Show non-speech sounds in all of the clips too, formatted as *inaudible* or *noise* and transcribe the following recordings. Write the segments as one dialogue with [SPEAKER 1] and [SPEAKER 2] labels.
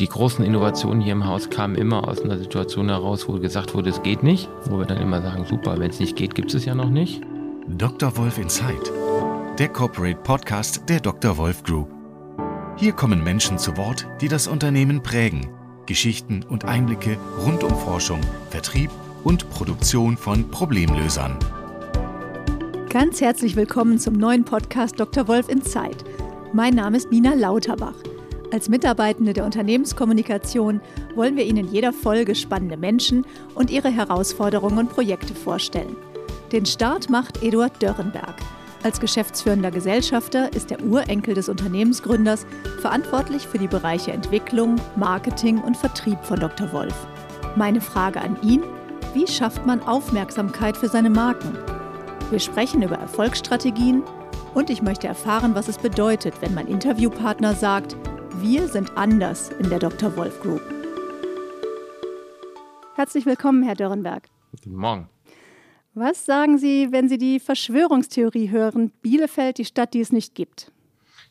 [SPEAKER 1] Die großen Innovationen hier im Haus kamen immer aus einer Situation heraus, wo gesagt wurde, es geht nicht. Wo wir dann immer sagen, super, wenn es nicht geht, gibt es ja noch nicht.
[SPEAKER 2] Dr. Wolf Inside, der Corporate Podcast der Dr. Wolf Group. Hier kommen Menschen zu Wort, die das Unternehmen prägen. Geschichten und Einblicke rund um Forschung, Vertrieb und Produktion von Problemlösern.
[SPEAKER 3] Ganz herzlich willkommen zum neuen Podcast Dr. Wolf Inside. Mein Name ist Nina Lauterbach. Als Mitarbeitende der Unternehmenskommunikation wollen wir Ihnen jeder Folge spannende Menschen und ihre Herausforderungen und Projekte vorstellen. Den Start macht Eduard Dörrenberg. Als geschäftsführender Gesellschafter ist der Urenkel des Unternehmensgründers verantwortlich für die Bereiche Entwicklung, Marketing und Vertrieb von Dr. Wolf. Meine Frage an ihn, wie schafft man Aufmerksamkeit für seine Marken? Wir sprechen über Erfolgsstrategien und ich möchte erfahren, was es bedeutet, wenn mein Interviewpartner sagt, wir sind anders in der Dr. Wolf Group. Herzlich willkommen, Herr Dörrenberg.
[SPEAKER 1] Guten Morgen.
[SPEAKER 3] Was sagen Sie, wenn Sie die Verschwörungstheorie hören, Bielefeld die Stadt, die es nicht gibt?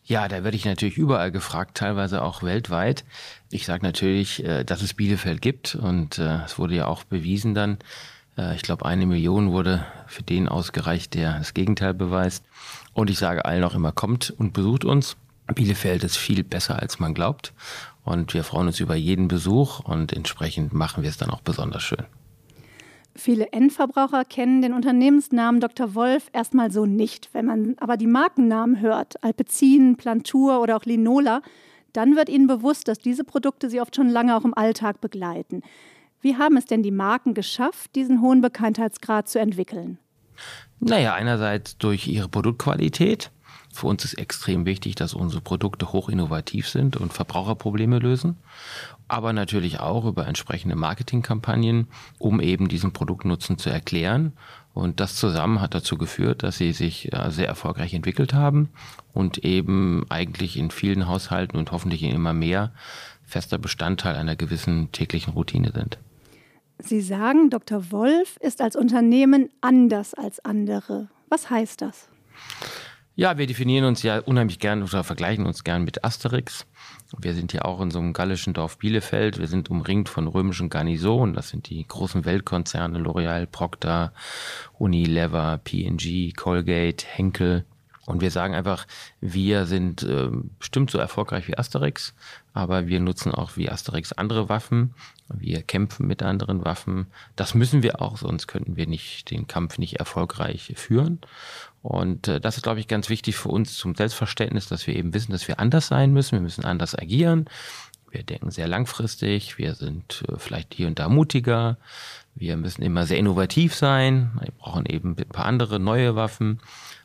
[SPEAKER 1] Ja, da werde ich natürlich überall gefragt, teilweise auch weltweit. Ich sage natürlich, äh, dass es Bielefeld gibt und äh, es wurde ja auch bewiesen dann. Äh, ich glaube, eine Million wurde für den ausgereicht, der das Gegenteil beweist. Und ich sage allen auch immer, kommt und besucht uns. Bielefeld ist viel besser, als man glaubt. Und wir freuen uns über jeden Besuch und entsprechend machen wir es dann auch besonders schön.
[SPEAKER 3] Viele Endverbraucher kennen den Unternehmensnamen Dr. Wolf erstmal so nicht. Wenn man aber die Markennamen hört, Alpecin, Plantur oder auch Linola, dann wird ihnen bewusst, dass diese Produkte sie oft schon lange auch im Alltag begleiten. Wie haben es denn die Marken geschafft, diesen hohen Bekanntheitsgrad zu entwickeln?
[SPEAKER 1] Naja, einerseits durch ihre Produktqualität, für uns ist extrem wichtig, dass unsere Produkte hoch innovativ sind und Verbraucherprobleme lösen, aber natürlich auch über entsprechende Marketingkampagnen, um eben diesen Produktnutzen zu erklären. Und das zusammen hat dazu geführt, dass sie sich äh, sehr erfolgreich entwickelt haben und eben eigentlich in vielen Haushalten und hoffentlich in immer mehr fester Bestandteil einer gewissen täglichen Routine sind.
[SPEAKER 3] Sie sagen, Dr. Wolf ist als Unternehmen anders als andere. Was heißt das?
[SPEAKER 1] Ja, wir definieren uns ja unheimlich gern oder vergleichen uns gern mit Asterix. Wir sind ja auch in so einem gallischen Dorf Bielefeld. Wir sind umringt von römischen Garnisonen. Das sind die großen Weltkonzerne L'Oreal, Procter, Unilever, P&G, Colgate, Henkel. Und wir sagen einfach, wir sind äh, bestimmt so erfolgreich wie Asterix, aber wir nutzen auch wie Asterix andere Waffen. Wir kämpfen mit anderen Waffen. Das müssen wir auch, sonst könnten wir nicht den Kampf nicht erfolgreich führen. Und äh, das ist, glaube ich, ganz wichtig für uns zum Selbstverständnis, dass wir eben wissen, dass wir anders sein müssen. Wir müssen anders agieren. Wir denken sehr langfristig. Wir sind äh, vielleicht hier und da mutiger. Wir müssen immer sehr innovativ sein. Wir brauchen eben ein paar andere neue Waffen.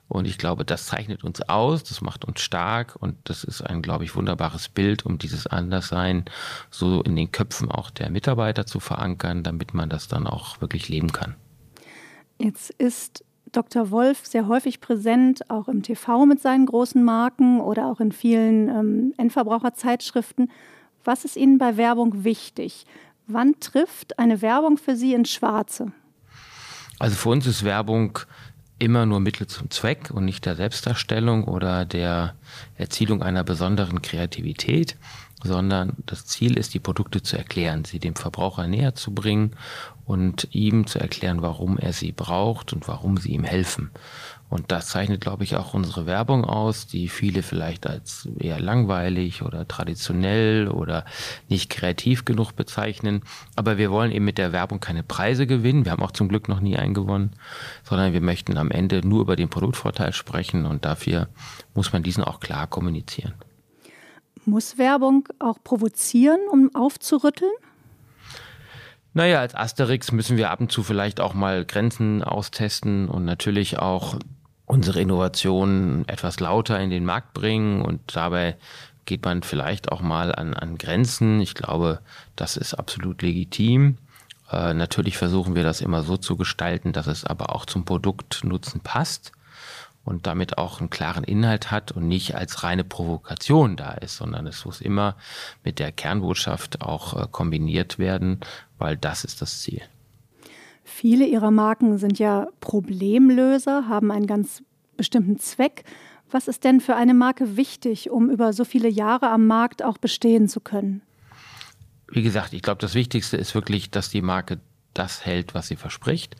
[SPEAKER 1] Und ich glaube, das zeichnet uns aus, das macht uns stark und das ist ein, glaube ich, wunderbares Bild, um dieses Anderssein so in den Köpfen auch der Mitarbeiter zu verankern, damit man das dann auch wirklich leben kann.
[SPEAKER 3] Jetzt ist Dr. Wolf sehr häufig präsent, auch im TV mit seinen großen Marken oder auch in vielen ähm, Endverbraucherzeitschriften. Was ist Ihnen bei Werbung wichtig? Wann trifft eine Werbung für Sie ins Schwarze?
[SPEAKER 1] Also für uns ist Werbung immer nur Mittel zum Zweck und nicht der Selbstdarstellung oder der Erzielung einer besonderen Kreativität, sondern das Ziel ist, die Produkte zu erklären, sie dem Verbraucher näher zu bringen und ihm zu erklären, warum er sie braucht und warum sie ihm helfen. Und das zeichnet, glaube ich, auch unsere Werbung aus, die viele vielleicht als eher langweilig oder traditionell oder nicht kreativ genug bezeichnen. Aber wir wollen eben mit der Werbung keine Preise gewinnen. Wir haben auch zum Glück noch nie einen gewonnen, sondern wir möchten am Ende nur über den Produktvorteil sprechen und dafür muss man diesen auch klar kommunizieren.
[SPEAKER 3] Muss Werbung auch provozieren, um aufzurütteln?
[SPEAKER 1] Naja, als Asterix müssen wir ab und zu vielleicht auch mal Grenzen austesten und natürlich auch unsere Innovationen etwas lauter in den Markt bringen und dabei geht man vielleicht auch mal an, an Grenzen. Ich glaube, das ist absolut legitim. Äh, natürlich versuchen wir das immer so zu gestalten, dass es aber auch zum Produktnutzen passt und damit auch einen klaren Inhalt hat und nicht als reine Provokation da ist, sondern es muss immer mit der Kernbotschaft auch äh, kombiniert werden, weil das ist das Ziel.
[SPEAKER 3] Viele ihrer Marken sind ja Problemlöser, haben einen ganz bestimmten Zweck. Was ist denn für eine Marke wichtig, um über so viele Jahre am Markt auch bestehen zu können?
[SPEAKER 1] Wie gesagt, ich glaube, das Wichtigste ist wirklich, dass die Marke das hält, was sie verspricht.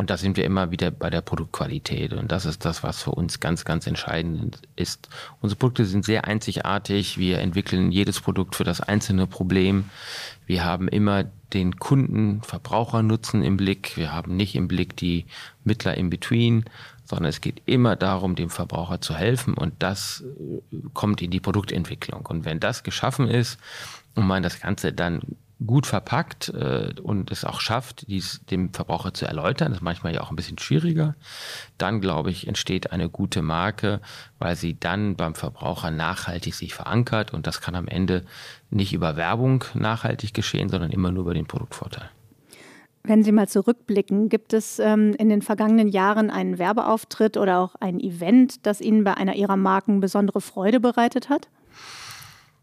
[SPEAKER 1] Und da sind wir immer wieder bei der Produktqualität. Und das ist das, was für uns ganz, ganz entscheidend ist. Unsere Produkte sind sehr einzigartig. Wir entwickeln jedes Produkt für das einzelne Problem. Wir haben immer den Kunden, Verbrauchernutzen im Blick. Wir haben nicht im Blick die Mittler in between, sondern es geht immer darum, dem Verbraucher zu helfen. Und das äh, kommt in die Produktentwicklung. Und wenn das geschaffen ist und man das Ganze dann gut verpackt äh, und es auch schafft, dies dem Verbraucher zu erläutern, das ist manchmal ja auch ein bisschen schwieriger, dann glaube ich, entsteht eine gute Marke, weil sie dann beim Verbraucher nachhaltig sich verankert und das kann am Ende nicht über Werbung nachhaltig geschehen, sondern immer nur über den Produktvorteil.
[SPEAKER 3] Wenn Sie mal zurückblicken, gibt es ähm, in den vergangenen Jahren einen Werbeauftritt oder auch ein Event, das Ihnen bei einer Ihrer Marken besondere Freude bereitet hat?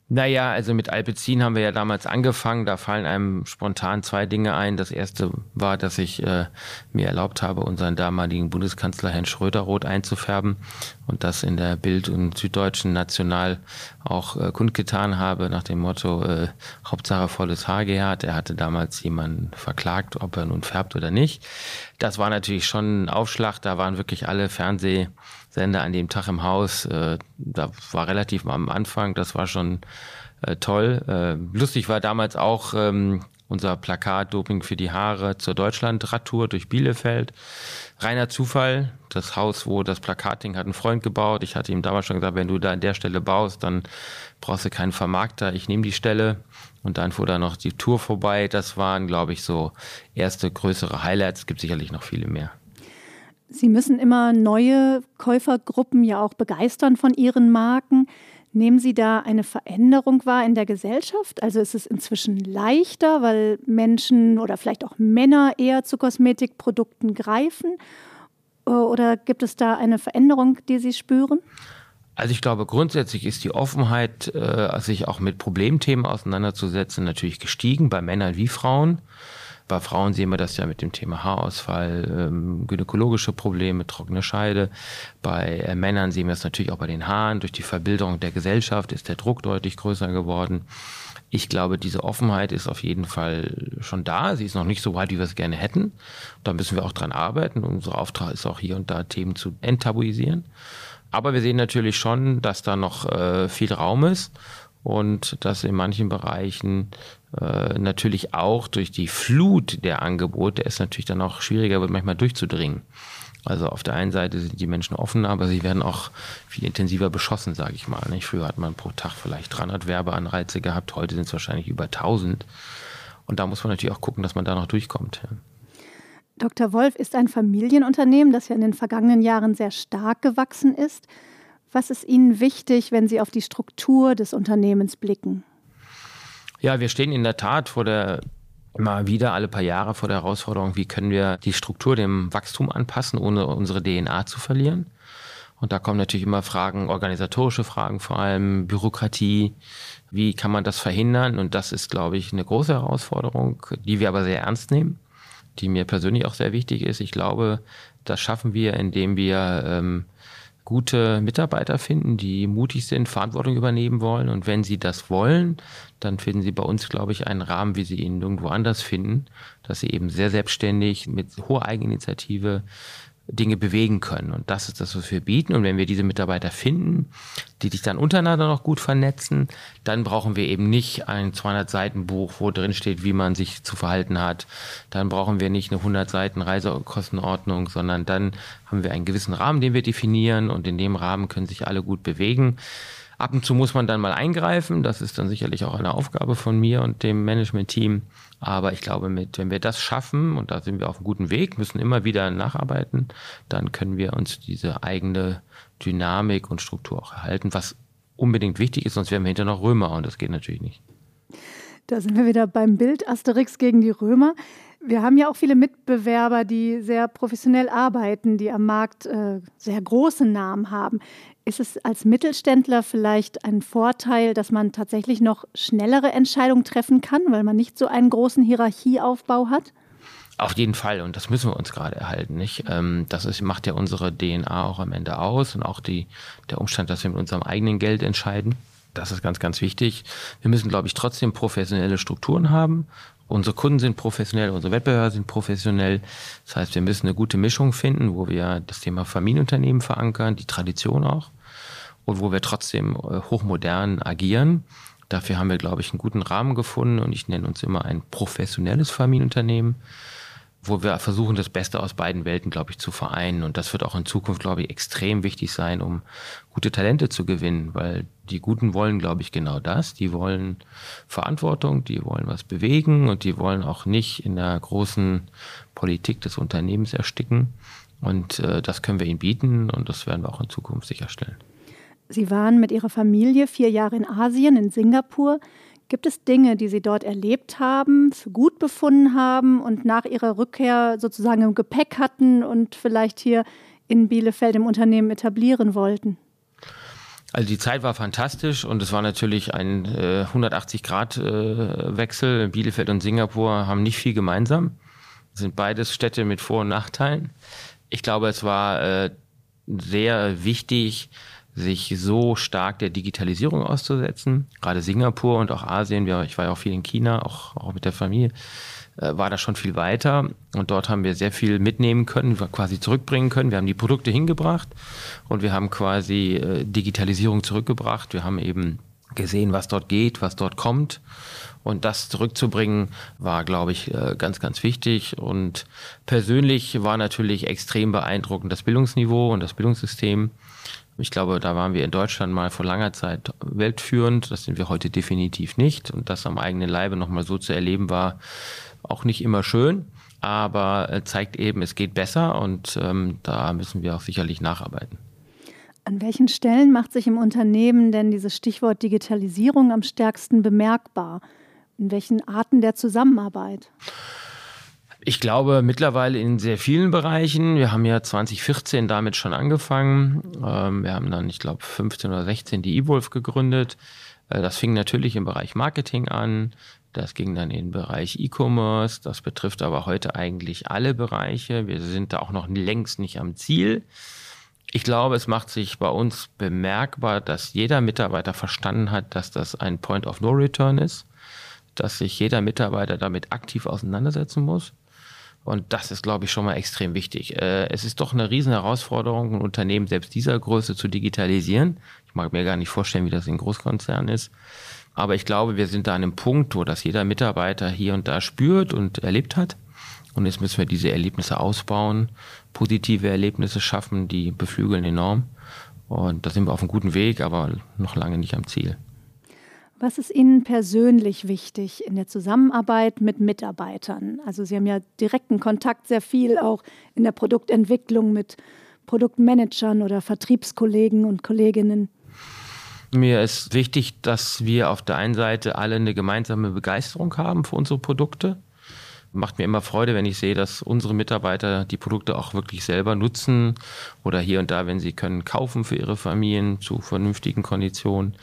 [SPEAKER 1] Naja, also mit Alpecin haben wir ja damals angefangen. Da fallen einem spontan zwei Dinge ein. Das erste war, dass ich äh, mir erlaubt habe, unseren damaligen Bundeskanzler Herrn Schröder rot einzufärben und das in der Bild- und Süddeutschen National auch äh, kundgetan habe, nach dem Motto äh, Hauptsache volles Haar gehabt. Er hatte damals jemanden verklagt, ob er nun färbt oder nicht. Das war natürlich schon ein Aufschlag. Da waren wirklich alle Fernseh Sender an dem Tag im Haus. Äh, da war relativ am Anfang, das war schon äh, toll. Äh, lustig war damals auch ähm, unser Plakat Doping für die Haare zur Deutschlandradtour durch Bielefeld. Reiner Zufall. Das Haus, wo das Plakat hing, hat ein Freund gebaut. Ich hatte ihm damals schon gesagt, wenn du da an der Stelle baust, dann brauchst du keinen Vermarkter. Ich nehme die Stelle. Und dann fuhr da noch die Tour vorbei. Das waren, glaube ich, so erste größere Highlights. Es gibt sicherlich noch viele mehr.
[SPEAKER 3] Sie müssen immer neue Käufergruppen ja auch begeistern von Ihren Marken. Nehmen Sie da eine Veränderung wahr in der Gesellschaft? Also ist es inzwischen leichter, weil Menschen oder vielleicht auch Männer eher zu Kosmetikprodukten greifen? Oder gibt es da eine Veränderung, die Sie spüren?
[SPEAKER 1] Also ich glaube, grundsätzlich ist die Offenheit, äh, sich auch mit Problemthemen auseinanderzusetzen, natürlich gestiegen, bei Männern wie Frauen. Bei Frauen sehen wir das ja mit dem Thema Haarausfall, ähm, gynäkologische Probleme, trockene Scheide. Bei äh, Männern sehen wir es natürlich auch bei den Haaren. Durch die Verbilderung der Gesellschaft ist der Druck deutlich größer geworden. Ich glaube, diese Offenheit ist auf jeden Fall schon da. Sie ist noch nicht so weit, wie wir es gerne hätten. Da müssen wir auch dran arbeiten. Unser Auftrag ist auch hier und da Themen zu enttabuisieren. Aber wir sehen natürlich schon, dass da noch äh, viel Raum ist und dass in manchen Bereichen äh, natürlich auch durch die Flut der Angebote es natürlich dann auch schwieriger wird, manchmal durchzudringen. Also auf der einen Seite sind die Menschen offen, aber sie werden auch viel intensiver beschossen, sage ich mal. Früher hat man pro Tag vielleicht 300 Werbeanreize gehabt, heute sind es wahrscheinlich über 1000. Und da muss man natürlich auch gucken, dass man da noch durchkommt.
[SPEAKER 3] Dr. Wolf ist ein Familienunternehmen, das ja in den vergangenen Jahren sehr stark gewachsen ist. Was ist Ihnen wichtig, wenn Sie auf die Struktur des Unternehmens blicken?
[SPEAKER 1] Ja, wir stehen in der Tat vor der immer wieder alle paar Jahre vor der Herausforderung, wie können wir die Struktur dem Wachstum anpassen, ohne unsere DNA zu verlieren. Und da kommen natürlich immer Fragen, organisatorische Fragen, vor allem Bürokratie. Wie kann man das verhindern? Und das ist, glaube ich, eine große Herausforderung, die wir aber sehr ernst nehmen, die mir persönlich auch sehr wichtig ist. Ich glaube, das schaffen wir, indem wir ähm, gute Mitarbeiter finden, die mutig sind, Verantwortung übernehmen wollen. Und wenn sie das wollen, dann finden sie bei uns, glaube ich, einen Rahmen, wie sie ihn irgendwo anders finden, dass sie eben sehr selbstständig mit hoher Eigeninitiative Dinge bewegen können. Und das ist das, was wir bieten. Und wenn wir diese Mitarbeiter finden, die sich dann untereinander noch gut vernetzen, dann brauchen wir eben nicht ein 200 Seiten Buch, wo drin steht, wie man sich zu verhalten hat. Dann brauchen wir nicht eine 100 Seiten Reisekostenordnung, sondern dann haben wir einen gewissen Rahmen, den wir definieren und in dem Rahmen können sich alle gut bewegen. Ab und zu muss man dann mal eingreifen. Das ist dann sicherlich auch eine Aufgabe von mir und dem Management-Team. Aber ich glaube, mit, wenn wir das schaffen, und da sind wir auf einem guten Weg, müssen immer wieder nacharbeiten, dann können wir uns diese eigene Dynamik und Struktur auch erhalten, was unbedingt wichtig ist, sonst wären wir hinterher noch Römer und das geht natürlich nicht.
[SPEAKER 3] Da sind wir wieder beim Bild Asterix gegen die Römer. Wir haben ja auch viele Mitbewerber, die sehr professionell arbeiten, die am Markt äh, sehr große Namen haben. Ist es als Mittelständler vielleicht ein Vorteil, dass man tatsächlich noch schnellere Entscheidungen treffen kann, weil man nicht so einen großen Hierarchieaufbau hat?
[SPEAKER 1] Auf jeden Fall, und das müssen wir uns gerade erhalten, nicht? Ähm, das ist, macht ja unsere DNA auch am Ende aus und auch die, der Umstand, dass wir mit unserem eigenen Geld entscheiden. Das ist ganz, ganz wichtig. Wir müssen, glaube ich, trotzdem professionelle Strukturen haben. Unsere Kunden sind professionell, unsere Wettbewerber sind professionell. Das heißt, wir müssen eine gute Mischung finden, wo wir das Thema Familienunternehmen verankern, die Tradition auch, und wo wir trotzdem äh, hochmodern agieren. Dafür haben wir, glaube ich, einen guten Rahmen gefunden und ich nenne uns immer ein professionelles Familienunternehmen wo wir versuchen, das Beste aus beiden Welten, glaube ich, zu vereinen. Und das wird auch in Zukunft, glaube ich, extrem wichtig sein, um gute Talente zu gewinnen, weil die Guten wollen, glaube ich, genau das. Die wollen Verantwortung, die wollen was bewegen und die wollen auch nicht in der großen Politik des Unternehmens ersticken. Und äh, das können wir ihnen bieten und das werden wir auch in Zukunft sicherstellen.
[SPEAKER 3] Sie waren mit Ihrer Familie vier Jahre in Asien, in Singapur. Gibt es Dinge, die Sie dort erlebt haben, für gut befunden haben und nach Ihrer Rückkehr sozusagen im Gepäck hatten und vielleicht hier in Bielefeld im Unternehmen etablieren wollten?
[SPEAKER 1] Also die Zeit war fantastisch und es war natürlich ein äh, 180-Grad-Wechsel. Äh, Bielefeld und Singapur haben nicht viel gemeinsam. Sind beides Städte mit Vor- und Nachteilen. Ich glaube, es war äh, sehr wichtig, sich so stark der Digitalisierung auszusetzen. Gerade Singapur und auch Asien, ich war ja auch viel in China, auch, auch mit der Familie, äh, war da schon viel weiter. Und dort haben wir sehr viel mitnehmen können, quasi zurückbringen können. Wir haben die Produkte hingebracht und wir haben quasi äh, Digitalisierung zurückgebracht. Wir haben eben gesehen, was dort geht, was dort kommt. Und das zurückzubringen war, glaube ich, äh, ganz, ganz wichtig. Und persönlich war natürlich extrem beeindruckend das Bildungsniveau und das Bildungssystem. Ich glaube, da waren wir in Deutschland mal vor langer Zeit weltführend. Das sind wir heute definitiv nicht. Und das am eigenen Leibe nochmal so zu erleben, war auch nicht immer schön, aber äh, zeigt eben, es geht besser und ähm, da müssen wir auch sicherlich nacharbeiten.
[SPEAKER 3] An welchen Stellen macht sich im Unternehmen denn dieses Stichwort Digitalisierung am stärksten bemerkbar? In welchen Arten der Zusammenarbeit?
[SPEAKER 1] Ich glaube mittlerweile in sehr vielen Bereichen. Wir haben ja 2014 damit schon angefangen. Ähm, wir haben dann, ich glaube, 15 oder 16 die eWolf gegründet. Äh, das fing natürlich im Bereich Marketing an. Das ging dann in den Bereich E-Commerce. Das betrifft aber heute eigentlich alle Bereiche. Wir sind da auch noch längst nicht am Ziel. Ich glaube, es macht sich bei uns bemerkbar, dass jeder Mitarbeiter verstanden hat, dass das ein Point of No Return ist, dass sich jeder Mitarbeiter damit aktiv auseinandersetzen muss und das ist, glaube ich, schon mal extrem wichtig. Äh, es ist doch eine riesen Herausforderung, ein Unternehmen selbst dieser Größe zu digitalisieren. Ich mag mir gar nicht vorstellen, wie das in Großkonzernen ist. Aber ich glaube, wir sind da an einem Punkt, wo das jeder Mitarbeiter hier und da spürt und erlebt hat. Und jetzt müssen wir diese Erlebnisse ausbauen, positive Erlebnisse schaffen, die beflügeln enorm. Und da sind wir auf einem guten Weg, aber noch lange nicht am Ziel.
[SPEAKER 3] Was ist Ihnen persönlich wichtig in der Zusammenarbeit mit Mitarbeitern? Also Sie haben ja direkten Kontakt sehr viel auch in der Produktentwicklung mit Produktmanagern oder Vertriebskollegen und Kolleginnen.
[SPEAKER 1] Mir ist wichtig, dass wir auf der einen Seite alle eine gemeinsame Begeisterung haben für unsere Produkte. Macht mir immer Freude, wenn ich sehe, dass unsere Mitarbeiter die Produkte auch wirklich selber nutzen oder hier und da, wenn sie können, kaufen für ihre Familien zu vernünftigen Konditionen.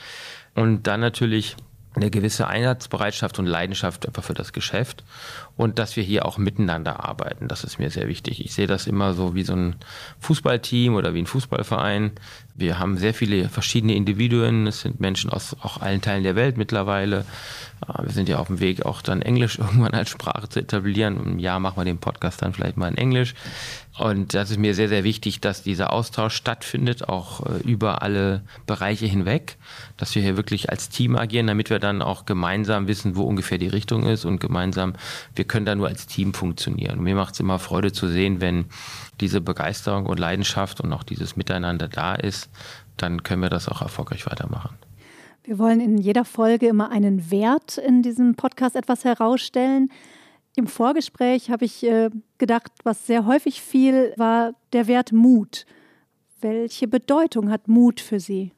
[SPEAKER 1] Und dann natürlich eine gewisse Einsatzbereitschaft und Leidenschaft einfach für das Geschäft und dass wir hier auch miteinander arbeiten. Das ist mir sehr wichtig. Ich sehe das immer so wie so ein Fußballteam oder wie ein Fußballverein. Wir haben sehr viele verschiedene Individuen. Es sind Menschen aus auch allen Teilen der Welt mittlerweile. Ah, wir sind ja auf dem Weg, auch dann Englisch *laughs* irgendwann als Sprache zu etablieren. Im Jahr machen wir den Podcast dann vielleicht mal in Englisch. Und das ist mir sehr, sehr wichtig, dass dieser Austausch stattfindet, auch äh, über alle Bereiche hinweg, dass wir hier wirklich als Team agieren, damit wir dann auch gemeinsam wissen, wo ungefähr die Richtung ist und gemeinsam, wir können da nur als Team funktionieren. Und mir macht es immer Freude zu sehen, wenn diese Begeisterung und Leidenschaft und auch dieses Miteinander da ist, dann können wir das auch erfolgreich weitermachen.
[SPEAKER 3] Wir wollen in jeder Folge immer einen Wert in diesem Podcast etwas herausstellen. Im Vorgespräch habe ich äh, gedacht, was sehr häufig fiel, war der Wert Mut. Welche Bedeutung hat Mut für Sie?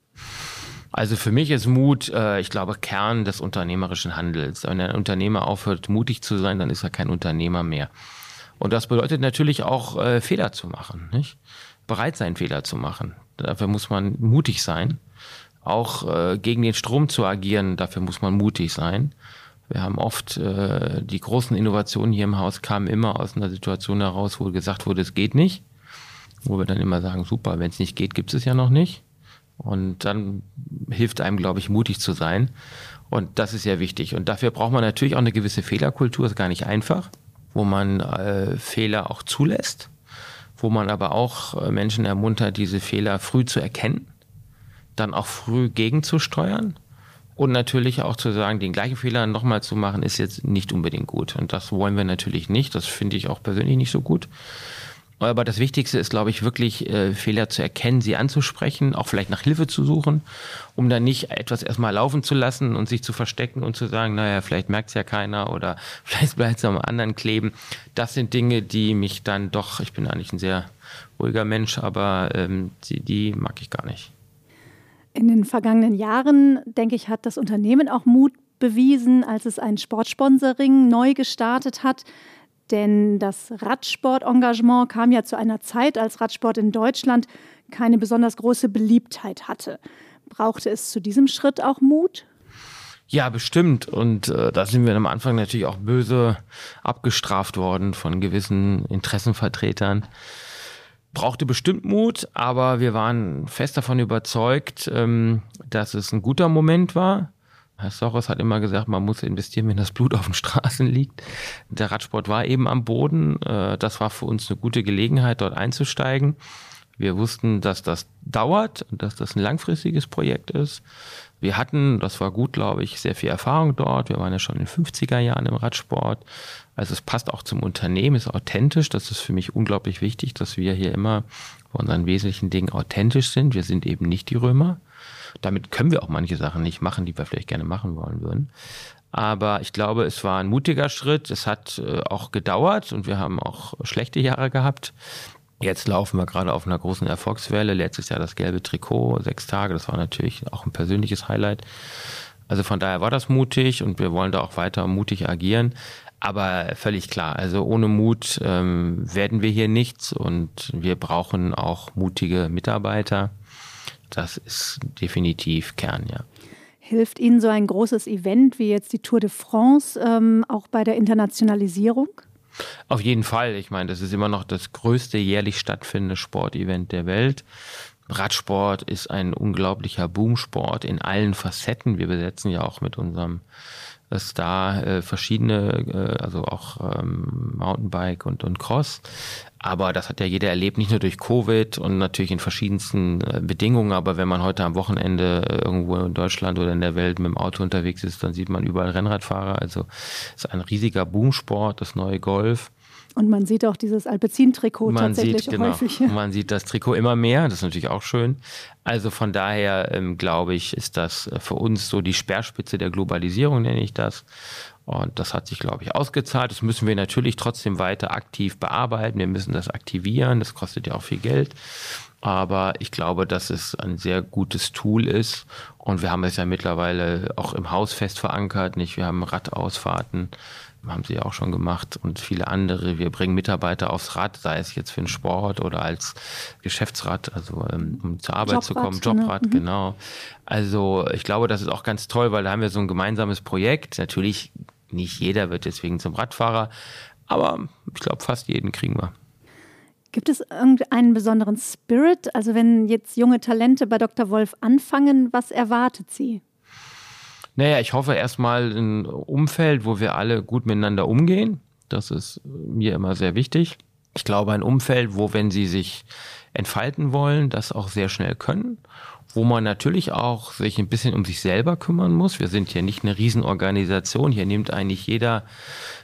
[SPEAKER 1] Also für mich ist Mut, äh, ich glaube, Kern des unternehmerischen Handels. Wenn ein Unternehmer aufhört, mutig zu sein, dann ist er kein Unternehmer mehr. Und das bedeutet natürlich auch, äh, Fehler zu machen, nicht? Bereit sein, Fehler zu machen. Dafür muss man mutig sein. Auch gegen den Strom zu agieren, dafür muss man mutig sein. Wir haben oft äh, die großen Innovationen hier im Haus kamen immer aus einer Situation heraus, wo gesagt wurde, es geht nicht. Wo wir dann immer sagen, super, wenn es nicht geht, gibt es ja noch nicht. Und dann hilft einem, glaube ich, mutig zu sein. Und das ist sehr wichtig. Und dafür braucht man natürlich auch eine gewisse Fehlerkultur, ist gar nicht einfach, wo man äh, Fehler auch zulässt, wo man aber auch äh, Menschen ermuntert, diese Fehler früh zu erkennen, dann auch früh gegenzusteuern und natürlich auch zu sagen, den gleichen Fehler nochmal zu machen, ist jetzt nicht unbedingt gut. Und das wollen wir natürlich nicht. Das finde ich auch persönlich nicht so gut. Aber das Wichtigste ist, glaube ich, wirklich äh, Fehler zu erkennen, sie anzusprechen, auch vielleicht nach Hilfe zu suchen, um dann nicht etwas erstmal laufen zu lassen und sich zu verstecken und zu sagen, naja, vielleicht merkt es ja keiner oder *laughs* vielleicht bleibt es am anderen kleben. Das sind Dinge, die mich dann doch, ich bin eigentlich ein sehr ruhiger Mensch, aber ähm, die, die mag ich gar nicht.
[SPEAKER 3] In den vergangenen Jahren, denke ich, hat das Unternehmen auch Mut bewiesen, als es ein Sportsponsoring neu gestartet hat. Denn das Radsportengagement kam ja zu einer Zeit, als Radsport in Deutschland keine besonders große Beliebtheit hatte. Brauchte es zu diesem Schritt auch Mut?
[SPEAKER 1] Ja, bestimmt. Und äh, da sind wir am Anfang natürlich auch böse abgestraft worden von gewissen Interessenvertretern. Brauchte bestimmt Mut, aber wir waren fest davon überzeugt, ähm, dass es ein guter Moment war. Herr Soros hat immer gesagt, man muss investieren, wenn das Blut auf den Straßen liegt. Der Radsport war eben am Boden. Äh, das war für uns eine gute Gelegenheit, dort einzusteigen. Wir wussten, dass das dauert und dass das ein langfristiges Projekt ist. Wir hatten, das war gut, glaube ich, sehr viel Erfahrung dort. Wir waren ja schon in den 50er Jahren im Radsport. Also es passt auch zum Unternehmen, ist authentisch. Das ist für mich unglaublich wichtig, dass wir hier immer bei unseren wesentlichen Dingen authentisch sind. Wir sind eben nicht die Römer. Damit können wir auch manche Sachen nicht machen, die wir vielleicht gerne machen wollen würden. Aber ich glaube, es war ein mutiger Schritt. Es hat äh, auch gedauert und wir haben auch schlechte Jahre gehabt. Jetzt laufen wir gerade auf einer großen Erfolgswelle. Letztes Jahr das gelbe Trikot, sechs Tage. Das war natürlich auch ein persönliches Highlight. Also von daher war das mutig und wir wollen da auch weiter mutig agieren. Aber völlig klar, also ohne Mut ähm, werden wir hier nichts und wir brauchen auch mutige Mitarbeiter. Das ist definitiv Kern, ja.
[SPEAKER 3] Hilft Ihnen so ein großes Event wie jetzt die Tour de France ähm, auch bei der Internationalisierung?
[SPEAKER 1] Auf jeden Fall. Ich meine, das ist immer noch das größte jährlich stattfindende Sportevent der Welt. Radsport ist ein unglaublicher Boomsport in allen Facetten. Wir besetzen ja auch mit unserem es da äh, verschiedene, äh, also auch ähm, Mountainbike und, und Cross. Aber das hat ja jeder erlebt, nicht nur durch Covid und natürlich in verschiedensten äh, Bedingungen. Aber wenn man heute am Wochenende äh, irgendwo in Deutschland oder in der Welt mit dem Auto unterwegs ist, dann sieht man überall Rennradfahrer. Also es ist ein riesiger Boomsport, das neue Golf.
[SPEAKER 3] Und man sieht auch dieses Alpecin-Trikot tatsächlich
[SPEAKER 1] sieht, genau,
[SPEAKER 3] häufig.
[SPEAKER 1] Man sieht das Trikot immer mehr, das ist natürlich auch schön. Also von daher ähm, glaube ich, ist das äh, für uns so die Speerspitze der Globalisierung, nenne ich das. Und das hat sich, glaube ich, ausgezahlt. Das müssen wir natürlich trotzdem weiter aktiv bearbeiten. Wir müssen das aktivieren. Das kostet ja auch viel Geld. Aber ich glaube, dass es ein sehr gutes Tool ist. Und wir haben es ja mittlerweile auch im Haus fest verankert. Nicht? Wir haben Radausfahrten haben sie auch schon gemacht und viele andere. Wir bringen Mitarbeiter aufs Rad, sei es jetzt für den Sport oder als Geschäftsrad, also ähm, um zur Arbeit Jobrad, zu kommen, Jobrad, ne? genau. Also ich glaube, das ist auch ganz toll, weil da haben wir so ein gemeinsames Projekt. Natürlich nicht jeder wird deswegen zum Radfahrer, aber ich glaube, fast jeden kriegen wir.
[SPEAKER 3] Gibt es irgendeinen besonderen Spirit? Also wenn jetzt junge Talente bei Dr. Wolf anfangen, was erwartet sie?
[SPEAKER 1] Naja, ich hoffe erstmal ein Umfeld, wo wir alle gut miteinander umgehen. Das ist mir immer sehr wichtig. Ich glaube, ein Umfeld, wo, wenn sie sich entfalten wollen, das auch sehr schnell können wo man natürlich auch sich ein bisschen um sich selber kümmern muss. Wir sind ja nicht eine Riesenorganisation. Hier nimmt eigentlich jeder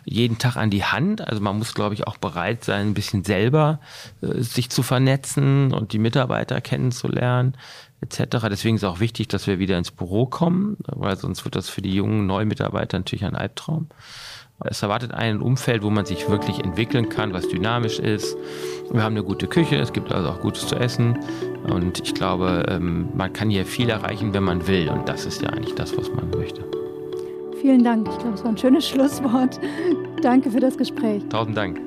[SPEAKER 1] jeden Tag an die Hand. Also man muss, glaube ich, auch bereit sein, ein bisschen selber äh, sich zu vernetzen und die Mitarbeiter kennenzulernen etc. Deswegen ist auch wichtig, dass wir wieder ins Büro kommen, weil sonst wird das für die jungen neuen Mitarbeiter natürlich ein Albtraum. Es erwartet ein Umfeld, wo man sich wirklich entwickeln kann, was dynamisch ist. Wir haben eine gute Küche, es gibt also auch Gutes zu essen. Und ich glaube, ähm, man kann hier viel erreichen, wenn man will. Und das ist ja eigentlich das, was man möchte.
[SPEAKER 3] Vielen Dank. Ich glaube, es war ein schönes Schlusswort. Danke für das Gespräch.
[SPEAKER 1] Tausend Dank.